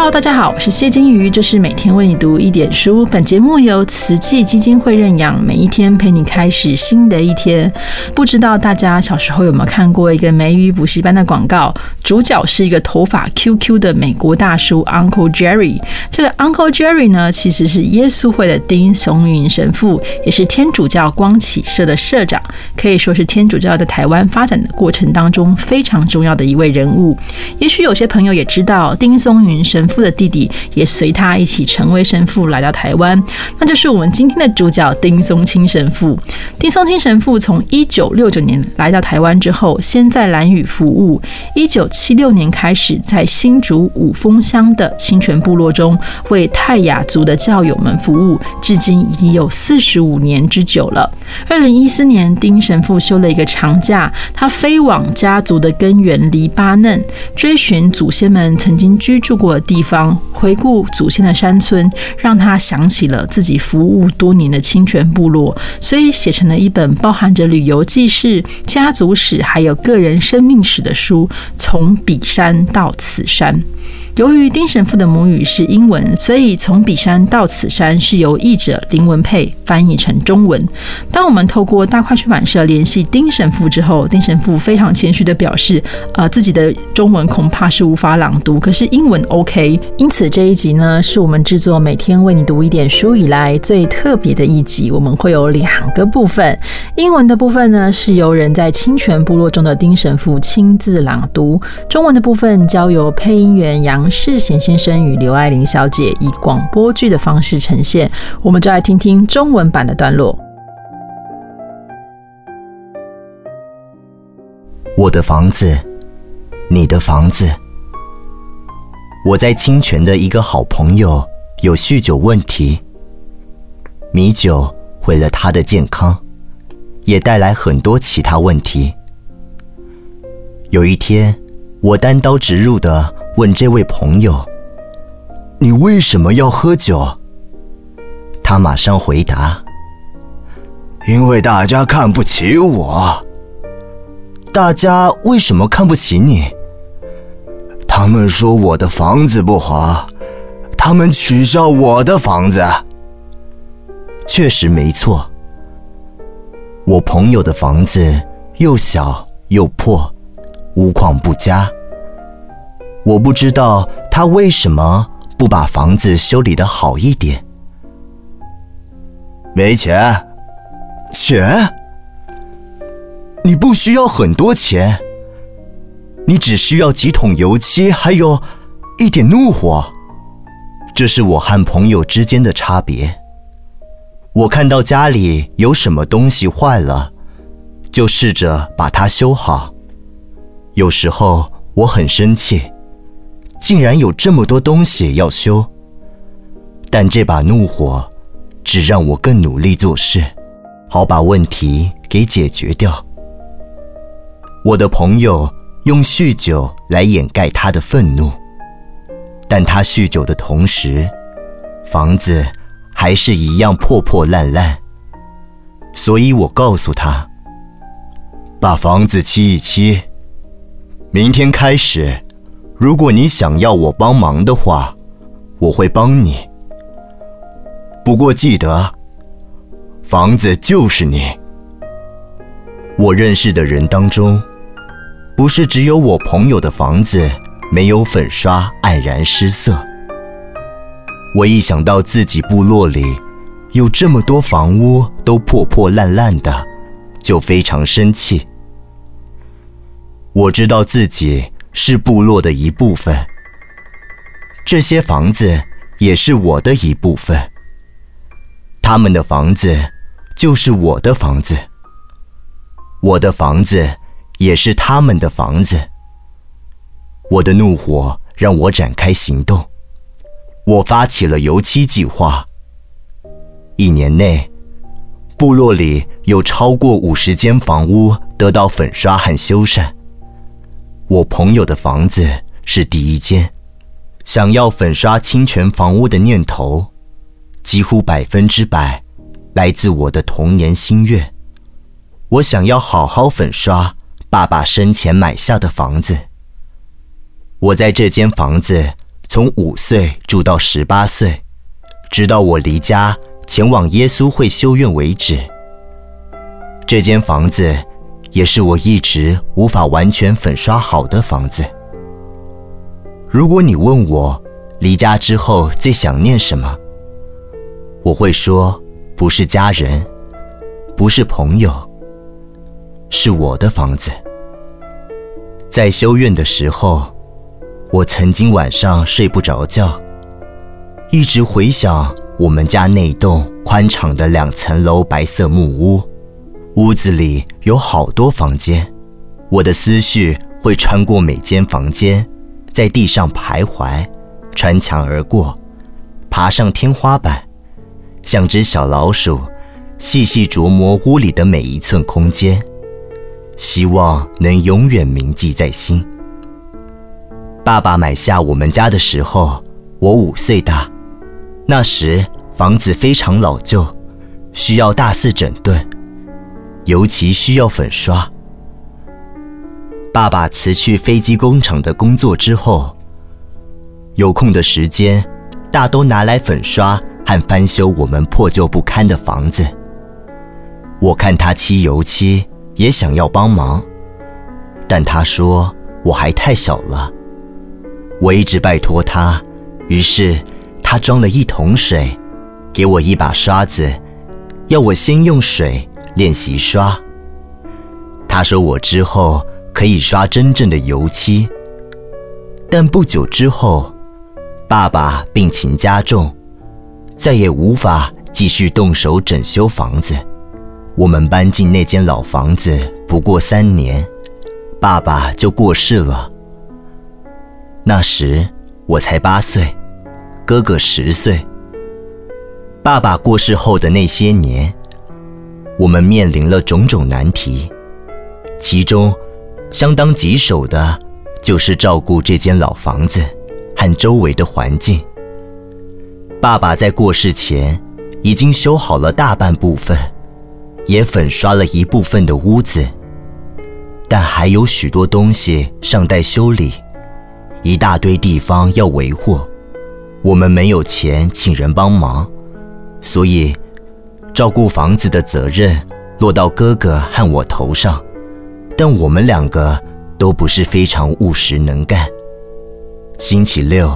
Hello，大家好，我是谢金鱼，这是每天为你读一点书。本节目由慈济基金会认养，每一天陪你开始新的一天。不知道大家小时候有没有看过一个美语补习班的广告？主角是一个头发 QQ 的美国大叔 Uncle Jerry。这个 Uncle Jerry 呢，其实是耶稣会的丁松云神父，也是天主教光启社的社长，可以说是天主教在台湾发展的过程当中非常重要的一位人物。也许有些朋友也知道，丁松云神父的弟弟也随他一起成为神父来到台湾，那就是我们今天的主角丁松青神父。丁松青神父从一九六九年来到台湾之后，先在兰屿服务，一九七六年开始在新竹五峰乡的清泉部落中为泰雅族的教友们服务，至今已经有四十五年之久了。二零一四年，丁神父休了一个长假，他飞往家族的根源黎巴嫩，追寻祖先们曾经居住过的地方，回顾祖先的山村，让他想起了自己服务多年的清泉部落，所以写成了一本包含着旅游记事、家族史还有个人生命史的书，从彼山到此山。由于丁神父的母语是英文，所以从彼山到此山是由译者林文佩翻译成中文。当我们透过大块出版社联系丁神父之后，丁神父非常谦虚的表示，呃，自己的中文恐怕是无法朗读，可是英文 OK。因此这一集呢，是我们制作每天为你读一点书以来最特别的一集。我们会有两个部分，英文的部分呢是由人在清泉部落中的丁神父亲自朗读，中文的部分交由配音员杨。世贤先生与刘爱玲小姐以广播剧的方式呈现，我们就来听听中文版的段落。我的房子，你的房子。我在清泉的一个好朋友有酗酒问题，米酒毁了他的健康，也带来很多其他问题。有一天，我单刀直入的。问这位朋友：“你为什么要喝酒？”他马上回答：“因为大家看不起我。”大家为什么看不起你？他们说我的房子不好，他们取笑我的房子。确实没错，我朋友的房子又小又破，屋况不佳。我不知道他为什么不把房子修理的好一点。没钱，钱？你不需要很多钱，你只需要几桶油漆，还有一点怒火。这是我和朋友之间的差别。我看到家里有什么东西坏了，就试着把它修好。有时候我很生气。竟然有这么多东西要修，但这把怒火只让我更努力做事，好把问题给解决掉。我的朋友用酗酒来掩盖他的愤怒，但他酗酒的同时，房子还是一样破破烂烂。所以我告诉他，把房子漆一漆，明天开始。如果你想要我帮忙的话，我会帮你。不过记得，房子就是你。我认识的人当中，不是只有我朋友的房子没有粉刷黯然失色。我一想到自己部落里有这么多房屋都破破烂烂的，就非常生气。我知道自己。是部落的一部分，这些房子也是我的一部分。他们的房子就是我的房子，我的房子也是他们的房子。我的怒火让我展开行动，我发起了油漆计划。一年内，部落里有超过五十间房屋得到粉刷和修缮。我朋友的房子是第一间，想要粉刷清泉房屋的念头，几乎百分之百来自我的童年心愿。我想要好好粉刷爸爸生前买下的房子。我在这间房子从五岁住到十八岁，直到我离家前往耶稣会修院为止。这间房子也是我一直无法完全粉刷好的房子。如果你问我离家之后最想念什么，我会说不是家人，不是朋友，是我的房子。在修院的时候。我曾经晚上睡不着觉，一直回想我们家那栋宽敞的两层楼白色木屋，屋子里有好多房间，我的思绪会穿过每间房间，在地上徘徊，穿墙而过，爬上天花板，像只小老鼠，细细琢磨屋里的每一寸空间，希望能永远铭记在心。爸爸买下我们家的时候，我五岁大。那时房子非常老旧，需要大肆整顿，尤其需要粉刷。爸爸辞去飞机工厂的工作之后，有空的时间大都拿来粉刷和翻修我们破旧不堪的房子。我看他漆油漆，也想要帮忙，但他说我还太小了。我一直拜托他，于是他装了一桶水，给我一把刷子，要我先用水练习刷。他说我之后可以刷真正的油漆。但不久之后，爸爸病情加重，再也无法继续动手整修房子。我们搬进那间老房子不过三年，爸爸就过世了。那时我才八岁，哥哥十岁。爸爸过世后的那些年，我们面临了种种难题，其中相当棘手的，就是照顾这间老房子和周围的环境。爸爸在过世前已经修好了大半部分，也粉刷了一部分的屋子，但还有许多东西尚待修理。一大堆地方要维护，我们没有钱请人帮忙，所以照顾房子的责任落到哥哥和我头上。但我们两个都不是非常务实能干。星期六，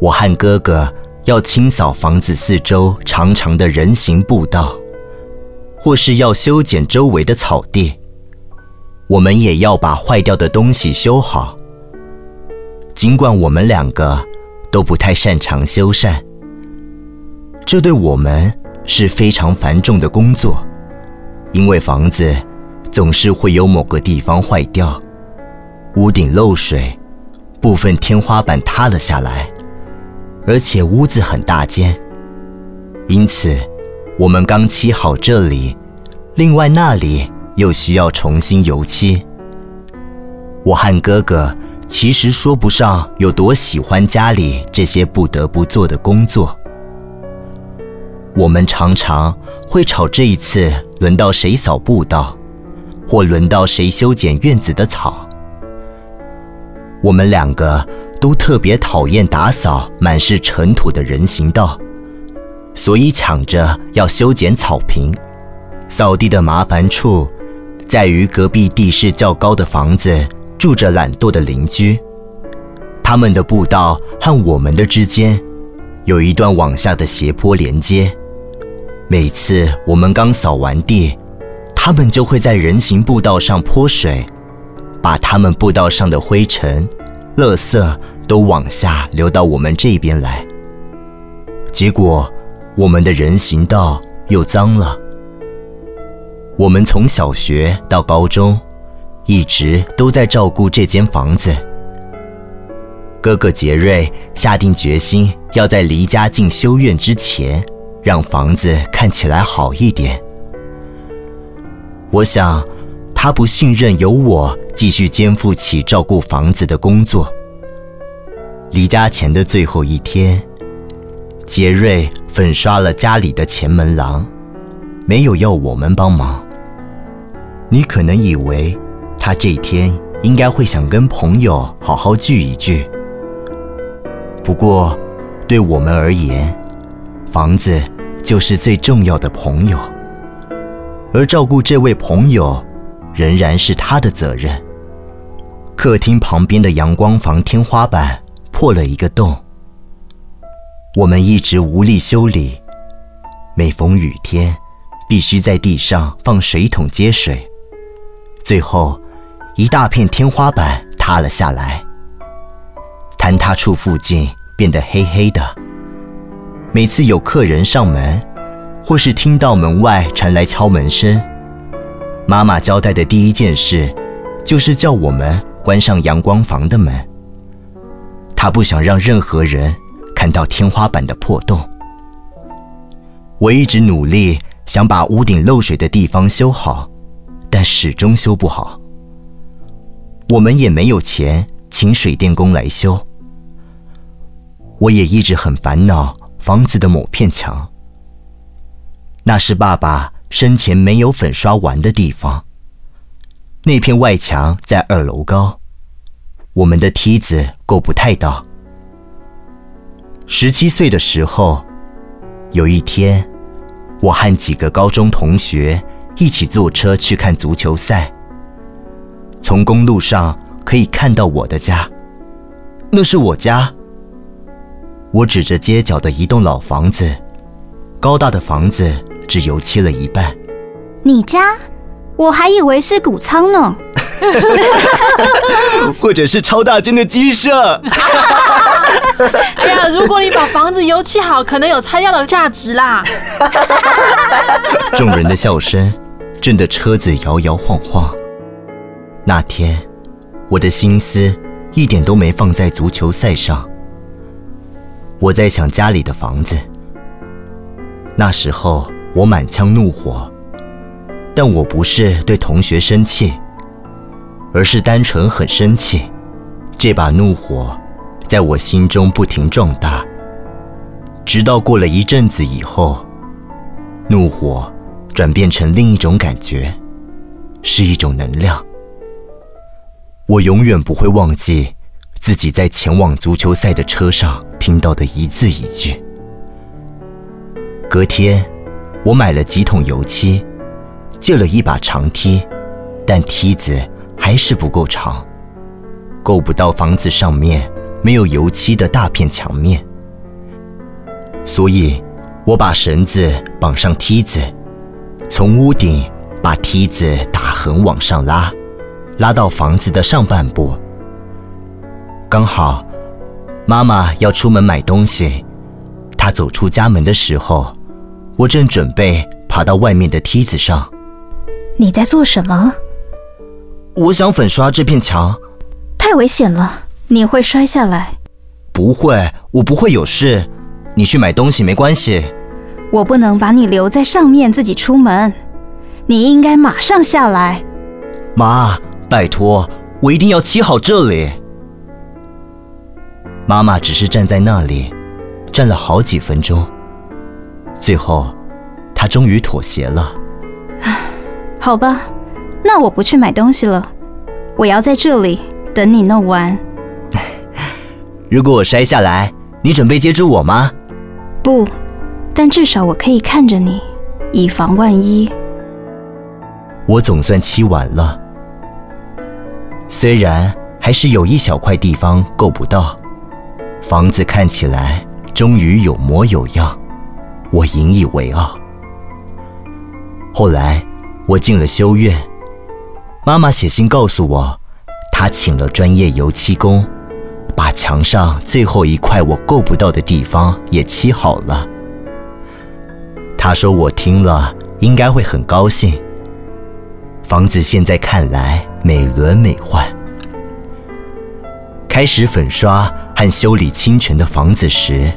我和哥哥要清扫房子四周长长的人行步道，或是要修剪周围的草地。我们也要把坏掉的东西修好。尽管我们两个都不太擅长修缮，这对我们是非常繁重的工作，因为房子总是会有某个地方坏掉，屋顶漏水，部分天花板塌了下来，而且屋子很大间，因此我们刚漆好这里，另外那里又需要重新油漆。我和哥哥。其实说不上有多喜欢家里这些不得不做的工作。我们常常会吵这一次轮到谁扫步道，或轮到谁修剪院子的草。我们两个都特别讨厌打扫满是尘土的人行道，所以抢着要修剪草坪。扫地的麻烦处在于隔壁地势较高的房子。住着懒惰的邻居，他们的步道和我们的之间有一段往下的斜坡连接。每次我们刚扫完地，他们就会在人行步道上泼水，把他们步道上的灰尘、垃圾都往下流到我们这边来。结果，我们的人行道又脏了。我们从小学到高中。一直都在照顾这间房子。哥哥杰瑞下定决心，要在离家进修院之前，让房子看起来好一点。我想，他不信任由我继续肩负起照顾房子的工作。离家前的最后一天，杰瑞粉刷了家里的前门廊，没有要我们帮忙。你可能以为。他这天应该会想跟朋友好好聚一聚，不过，对我们而言，房子就是最重要的朋友，而照顾这位朋友，仍然是他的责任。客厅旁边的阳光房天花板破了一个洞，我们一直无力修理。每逢雨天，必须在地上放水桶接水，最后一大片天花板塌了下来，坍塌处附近变得黑黑的。每次有客人上门，或是听到门外传来敲门声，妈妈交代的第一件事就是叫我们。关上阳光房的门，他不想让任何人看到天花板的破洞。我一直努力想把屋顶漏水的地方修好，但始终修不好。我们也没有钱请水电工来修。我也一直很烦恼房子的某片墙，那是爸爸生前没有粉刷完的地方。那片外墙在二楼高，我们的梯子够不太到。十七岁的时候，有一天，我和几个高中同学一起坐车去看足球赛。从公路上可以看到我的家，那是我家。我指着街角的一栋老房子，高大的房子只油漆了一半。你家？我还以为是谷仓呢，或者是超大间的鸡舍。哎呀，如果你把房子油漆好，可能有拆掉的价值啦。众人的笑声震得车子摇摇晃晃。那天，我的心思一点都没放在足球赛上，我在想家里的房子。那时候，我满腔怒火。但我不是对同学生气，而是单纯很生气。这把怒火在我心中不停壮大，直到过了一阵子以后，怒火转变成另一种感觉，是一种能量。我永远不会忘记自己在前往足球赛的车上听到的一字一句。隔天，我买了几桶油漆。借了一把长梯，但梯子还是不够长，够不到房子上面没有油漆的大片墙面。所以，我把绳子绑上梯子，从屋顶把梯子打横往上拉，拉到房子的上半部。刚好，妈妈要出门买东西，她走出家门的时候，我正准备爬到外面的梯子上。你在做什么？我想粉刷这片墙。太危险了，你会摔下来。不会，我不会有事。你去买东西没关系。我不能把你留在上面自己出门，你应该马上下来。妈，拜托，我一定要漆好这里。妈妈只是站在那里，站了好几分钟，最后，她终于妥协了。好吧，那我不去买东西了，我要在这里等你弄完。如果我摔下来，你准备接住我吗？不，但至少我可以看着你，以防万一。我总算漆完了，虽然还是有一小块地方够不到，房子看起来终于有模有样，我引以为傲。后来。我进了修院，妈妈写信告诉我，她请了专业油漆工，把墙上最后一块我够不到的地方也漆好了。她说我听了应该会很高兴。房子现在看来美轮美奂。开始粉刷和修理清泉的房子时，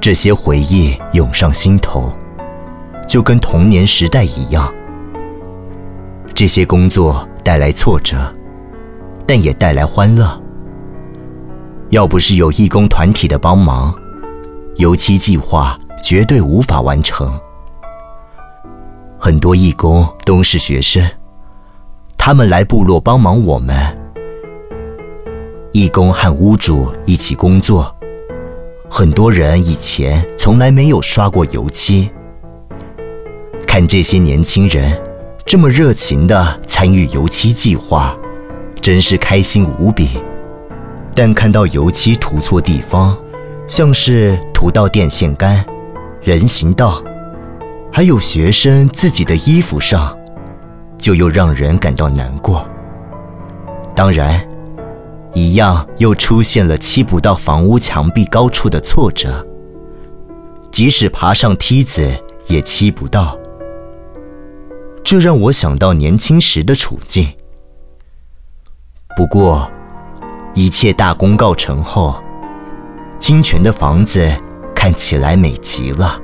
这些回忆涌上心头，就跟童年时代一样。这些工作带来挫折，但也带来欢乐。要不是有义工团体的帮忙，油漆计划绝对无法完成。很多义工都是学生，他们来部落帮忙我们。义工和屋主一起工作，很多人以前从来没有刷过油漆。看这些年轻人这么热情地参与油漆计划，真是开心无比。但看到油漆涂错地方，像是涂到电线杆、人行道，还有学生自己的衣服上，就又让人感到难过。当然，一样又出现了砌不到房屋墙壁高处的挫折，即使爬上梯子也砌不到。这让我想到年轻时的处境。不过，一切大功告成后，清泉的房子看起来美极了，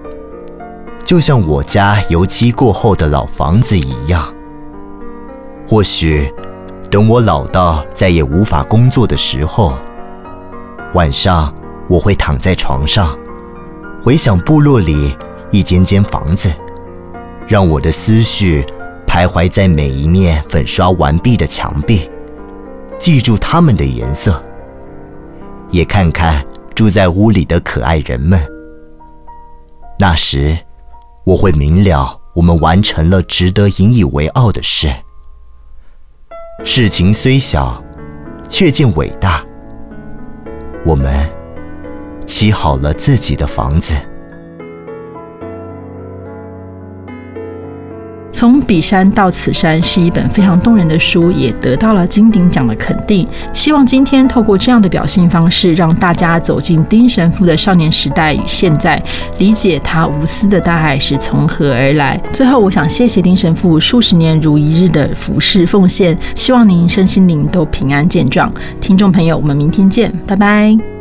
就像我家油漆过后的老房子一样。或许。等我老到再也无法工作的时候，晚上我会躺在床上，回想部落里一间间房子，让我的思绪徘徊在每一面粉刷完毕的墙壁，记住它们的颜色，也看看住在屋里的可爱人们。那时，我会明了我们完成了值得引以为傲的事。事情虽小，却见伟大。我们起好了自己的房子。从彼山到此山是一本非常动人的书，也得到了金鼎奖的肯定。希望今天透过这样的表现方式，让大家走进丁神父的少年时代与现在，理解他无私的大爱是从何而来。最后，我想谢谢丁神父数十年如一日的服侍奉献，希望您身心灵都平安健壮。听众朋友，我们明天见，拜拜。